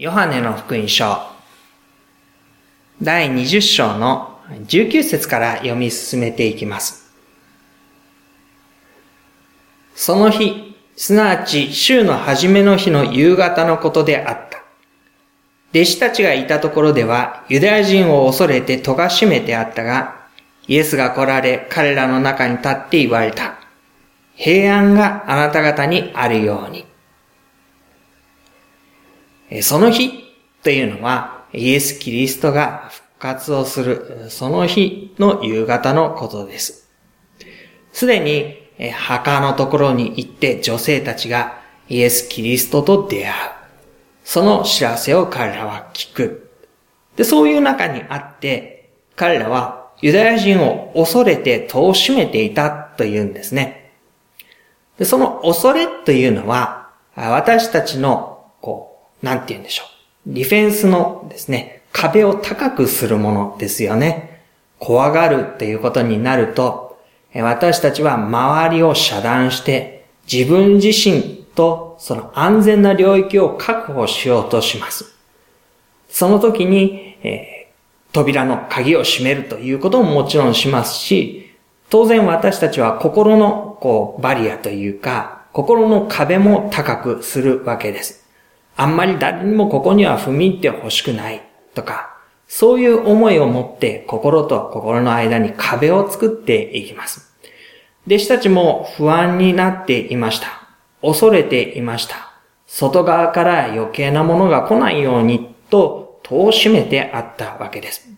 ヨハネの福音書、第20章の19節から読み進めていきます。その日、すなわち週の初めの日の夕方のことであった。弟子たちがいたところではユダヤ人を恐れて戸が閉めてあったが、イエスが来られ彼らの中に立って言われた。平安があなた方にあるように。その日というのは、イエス・キリストが復活をする、その日の夕方のことです。すでに、墓のところに行って女性たちがイエス・キリストと出会う。その知らせを彼らは聞く。で、そういう中にあって、彼らはユダヤ人を恐れて戸を閉めていたというんですね。でその恐れというのは、私たちの、こう、なんて言うんでしょう。ディフェンスのですね、壁を高くするものですよね。怖がるっていうことになると、私たちは周りを遮断して、自分自身とその安全な領域を確保しようとします。その時に、えー、扉の鍵を閉めるということももちろんしますし、当然私たちは心のこうバリアというか、心の壁も高くするわけです。あんまり誰にもここには踏み入ってほしくないとか、そういう思いを持って心と心の間に壁を作っていきます。弟子たちも不安になっていました。恐れていました。外側から余計なものが来ないようにと戸を閉めてあったわけです。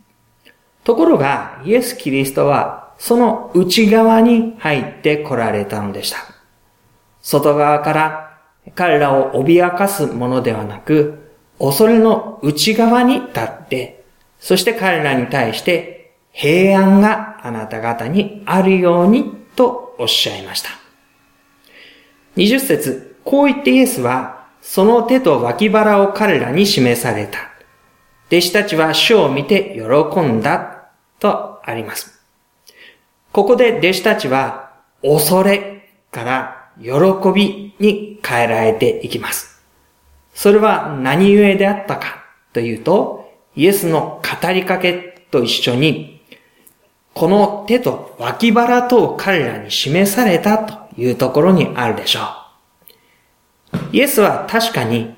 ところが、イエス・キリストはその内側に入って来られたのでした。外側から彼らを脅かすものではなく、恐れの内側に立って、そして彼らに対して平安があなた方にあるようにとおっしゃいました。20節こう言ってイエスは、その手と脇腹を彼らに示された。弟子たちは主を見て喜んだとあります。ここで弟子たちは恐れから喜びに変えられていきます。それは何故であったかというと、イエスの語りかけと一緒に、この手と脇腹と彼らに示されたというところにあるでしょう。イエスは確かに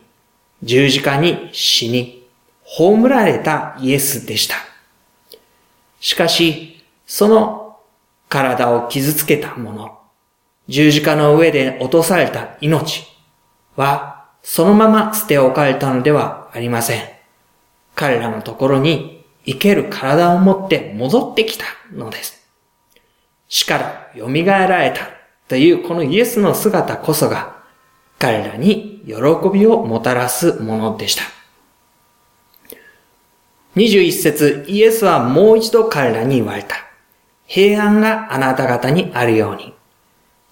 十字架に死に、葬られたイエスでした。しかし、その体を傷つけたもの、十字架の上で落とされた命はそのまま捨て置かれたのではありません。彼らのところに生ける体を持って戻ってきたのです。死から蘇られたというこのイエスの姿こそが彼らに喜びをもたらすものでした。21節イエスはもう一度彼らに言われた。平安があなた方にあるように。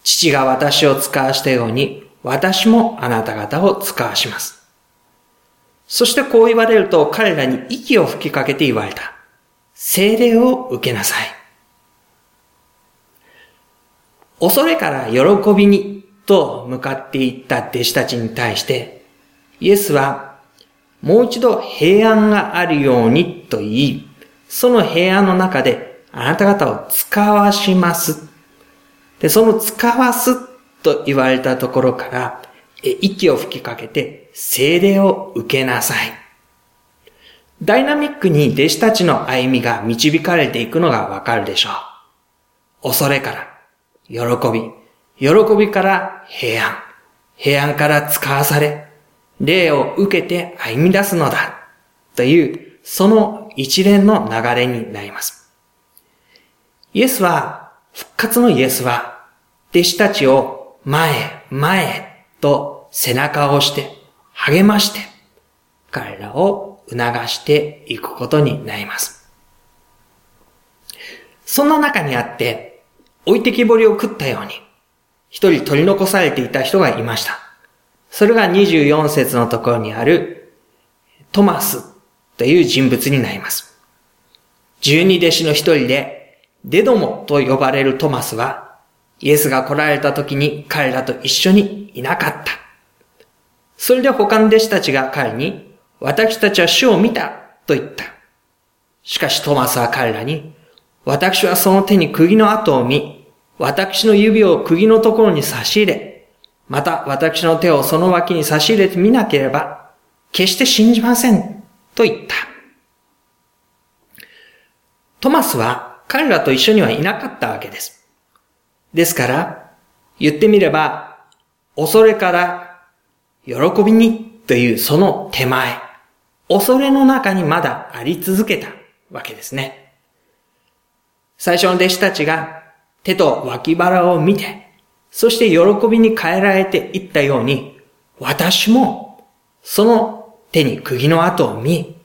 父が私を使わしたように、私もあなた方を使わします。そしてこう言われると彼らに息を吹きかけて言われた。精霊を受けなさい。恐れから喜びにと向かっていった弟子たちに対して、イエスはもう一度平安があるようにと言い、その平安の中であなた方を使わしますで、その使わすと言われたところから、息を吹きかけて精霊を受けなさい。ダイナミックに弟子たちの歩みが導かれていくのがわかるでしょう。恐れから、喜び、喜びから平安、平安から使わされ、霊を受けて歩み出すのだ、という、その一連の流れになります。イエスは、復活のイエスは、弟子たちを前、前と背中を押して、励まして、彼らを促していくことになります。そんな中にあって、置いてきぼりを食ったように、一人取り残されていた人がいました。それが24節のところにあるトマスという人物になります。十二弟子の一人で、デドモと呼ばれるトマスは、イエスが来られた時に彼らと一緒にいなかった。それで他の弟子たちが彼に、私たちは主を見たと言った。しかしトマスは彼らに、私はその手に釘の跡を見、私の指を釘のところに差し入れ、また私の手をその脇に差し入れてみなければ、決して信じません、と言った。トマスは彼らと一緒にはいなかったわけです。ですから、言ってみれば、恐れから喜びにというその手前、恐れの中にまだあり続けたわけですね。最初の弟子たちが手と脇腹を見て、そして喜びに変えられていったように、私もその手に釘の跡を見、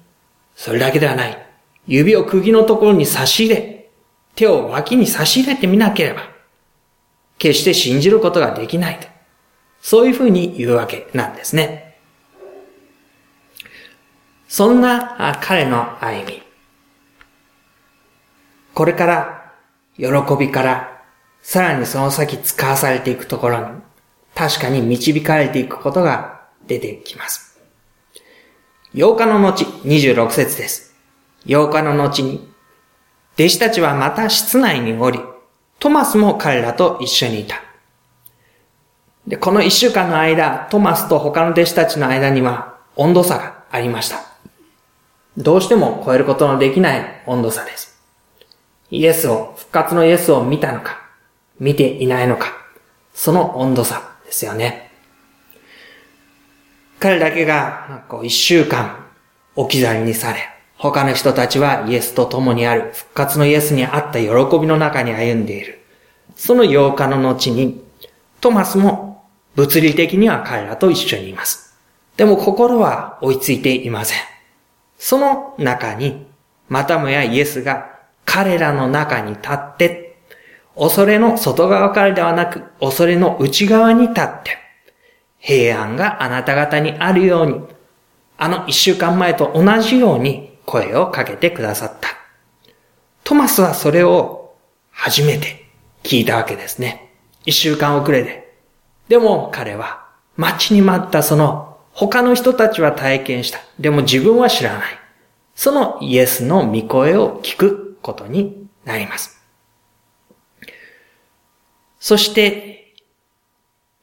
それだけではない。指を釘のところに差し入れ、手を脇に差し入れてみなければ、決して信じることができないと。そういうふうに言うわけなんですね。そんな彼の歩み。これから喜びからさらにその先使わされていくところに確かに導かれていくことが出てきます。8日の後26節です。8日の後に弟子たちはまた室内におり、トマスも彼らと一緒にいた。で、この一週間の間、トマスと他の弟子たちの間には温度差がありました。どうしても超えることのできない温度差です。イエスを、復活のイエスを見たのか、見ていないのか、その温度差ですよね。彼だけが、こう、一週間置き去りにされ、他の人たちはイエスと共にある復活のイエスにあった喜びの中に歩んでいる。その8日の後に、トマスも物理的には彼らと一緒にいます。でも心は追いついていません。その中に、またもやイエスが彼らの中に立って、恐れの外側からではなく、恐れの内側に立って、平安があなた方にあるように、あの一週間前と同じように声をかけてくださった。トマスはそれを初めて聞いたわけですね。一週間遅れで。でも彼は待ちに待ったその他の人たちは体験した。でも自分は知らない。そのイエスの御声を聞くことになります。そして、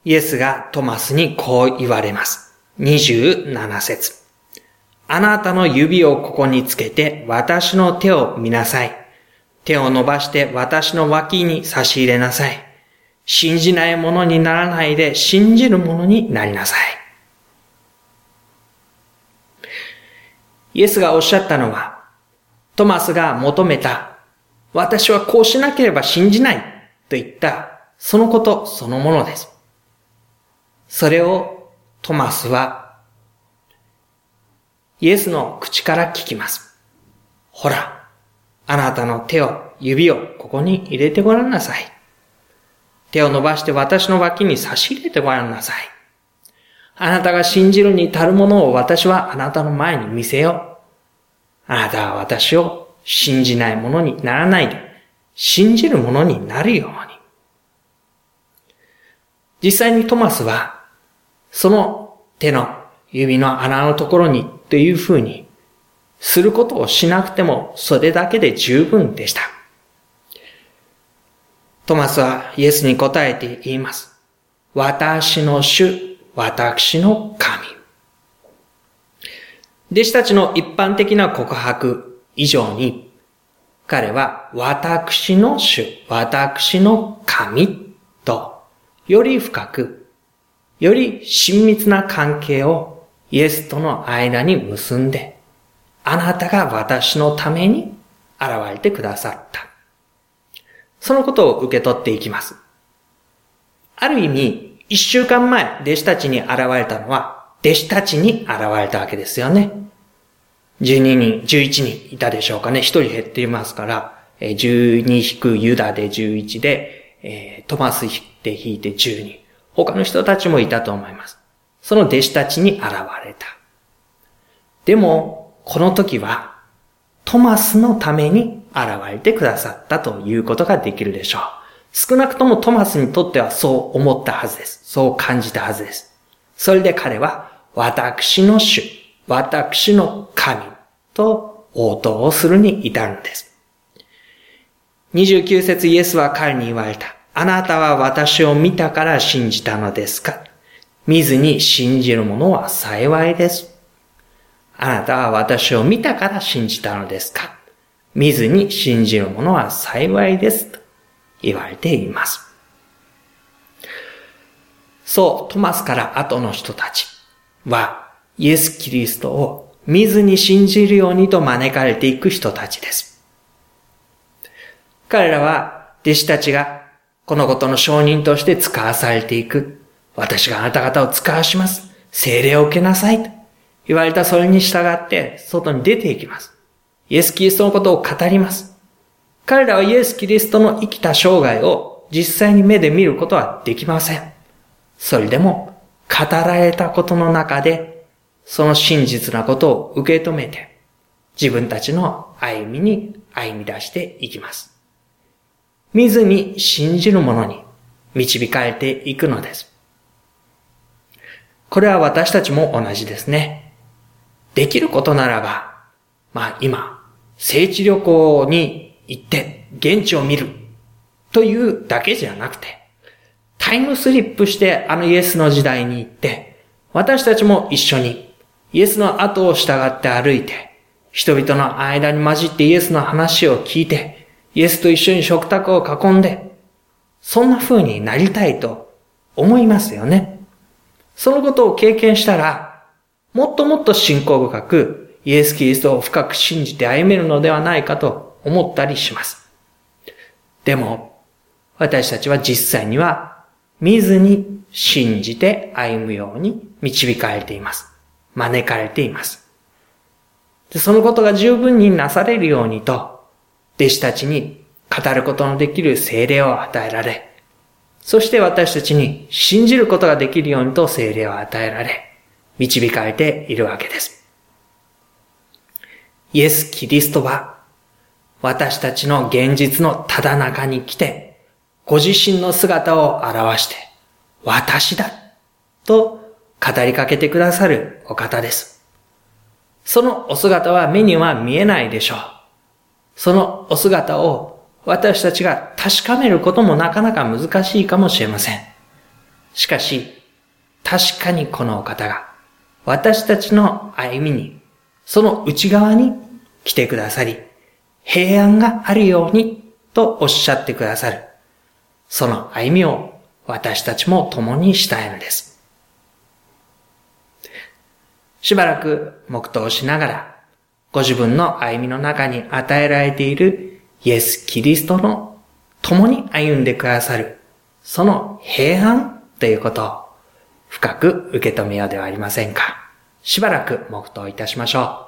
イエスがトマスにこう言われます。27節あなたの指をここにつけて私の手を見なさい。手を伸ばして私の脇に差し入れなさい。信じないものにならないで信じるものになりなさい。イエスがおっしゃったのは、トマスが求めた、私はこうしなければ信じないと言った、そのことそのものです。それをトマスは、イエスの口から聞きます。ほら、あなたの手を、指をここに入れてごらんなさい。手を伸ばして私の脇に差し入れてごらんなさい。あなたが信じるに足るものを私はあなたの前に見せよう。あなたは私を信じないものにならないで、信じるものになるように。実際にトマスは、その手の指の穴のところにというふうにすることをしなくてもそれだけで十分でした。トマスはイエスに答えて言います。私の主、私の神。弟子たちの一般的な告白以上に、彼は私の主、私の神と、より深く、より親密な関係をイエスとの間に結んで、あなたが私のために現れてくださった。そのことを受け取っていきます。ある意味、一週間前、弟子たちに現れたのは、弟子たちに現れたわけですよね。12人、11人いたでしょうかね。1人減っていますから、12引くユダで11で、トマス引って引いて12。他の人たちもいたと思います。その弟子たちに現れた。でも、この時は、トマスのために現れてくださったということができるでしょう。少なくともトマスにとってはそう思ったはずです。そう感じたはずです。それで彼は、私の主、私の神と応答をするに至るんです。29節イエスは彼に言われた。あなたは私を見たから信じたのですか？見ずに信じる者は幸いです。あなたは私を見たから信じたのですか？見ずに信じる者は幸いです。と言われています。そう、トマスから後の人たちは、イエス・キリストを見ずに信じるようにと招かれていく人たちです。彼らは、弟子たちがこのことの証人として使わされていく。私があなた方を使わします。精霊を受けなさい。と言われたそれに従って外に出ていきます。イエス・キリストのことを語ります。彼らはイエス・キリストの生きた生涯を実際に目で見ることはできません。それでも語られたことの中でその真実なことを受け止めて自分たちの歩みに歩み出していきます。見ずに信じる者に導かれていくのです。これは私たちも同じですね。できることならば、まあ今、聖地旅行に行って現地を見るというだけじゃなくて、タイムスリップしてあのイエスの時代に行って、私たちも一緒にイエスの後を従って歩いて、人々の間に混じってイエスの話を聞いて、イエスと一緒に食卓を囲んで、そんな風になりたいと思いますよね。そのことを経験したら、もっともっと信仰深く、イエス・キリストを深く信じて歩めるのではないかと思ったりします。でも、私たちは実際には、見ずに信じて歩むように導かれています。招かれています。でそのことが十分になされるようにと、弟子たちに語ることのできる精霊を与えられ、そして私たちに信じることができるようにと精霊を与えられ、導かれているわけです。イエス・キリストは、私たちの現実のただ中に来て、ご自身の姿を表して、私だと語りかけてくださるお方です。そのお姿は目には見えないでしょう。そのお姿を私たちが確かめることもなかなか難しいかもしれません。しかし、確かにこのお方が私たちの歩みに、その内側に来てくださり、平安があるようにとおっしゃってくださる。その歩みを私たちも共にしたいのです。しばらく黙祷しながらご自分の歩みの中に与えられているイエス・キリストの共に歩んでくださる、その平安ということを深く受け止めようではありませんか。しばらく黙祷いたしましょう。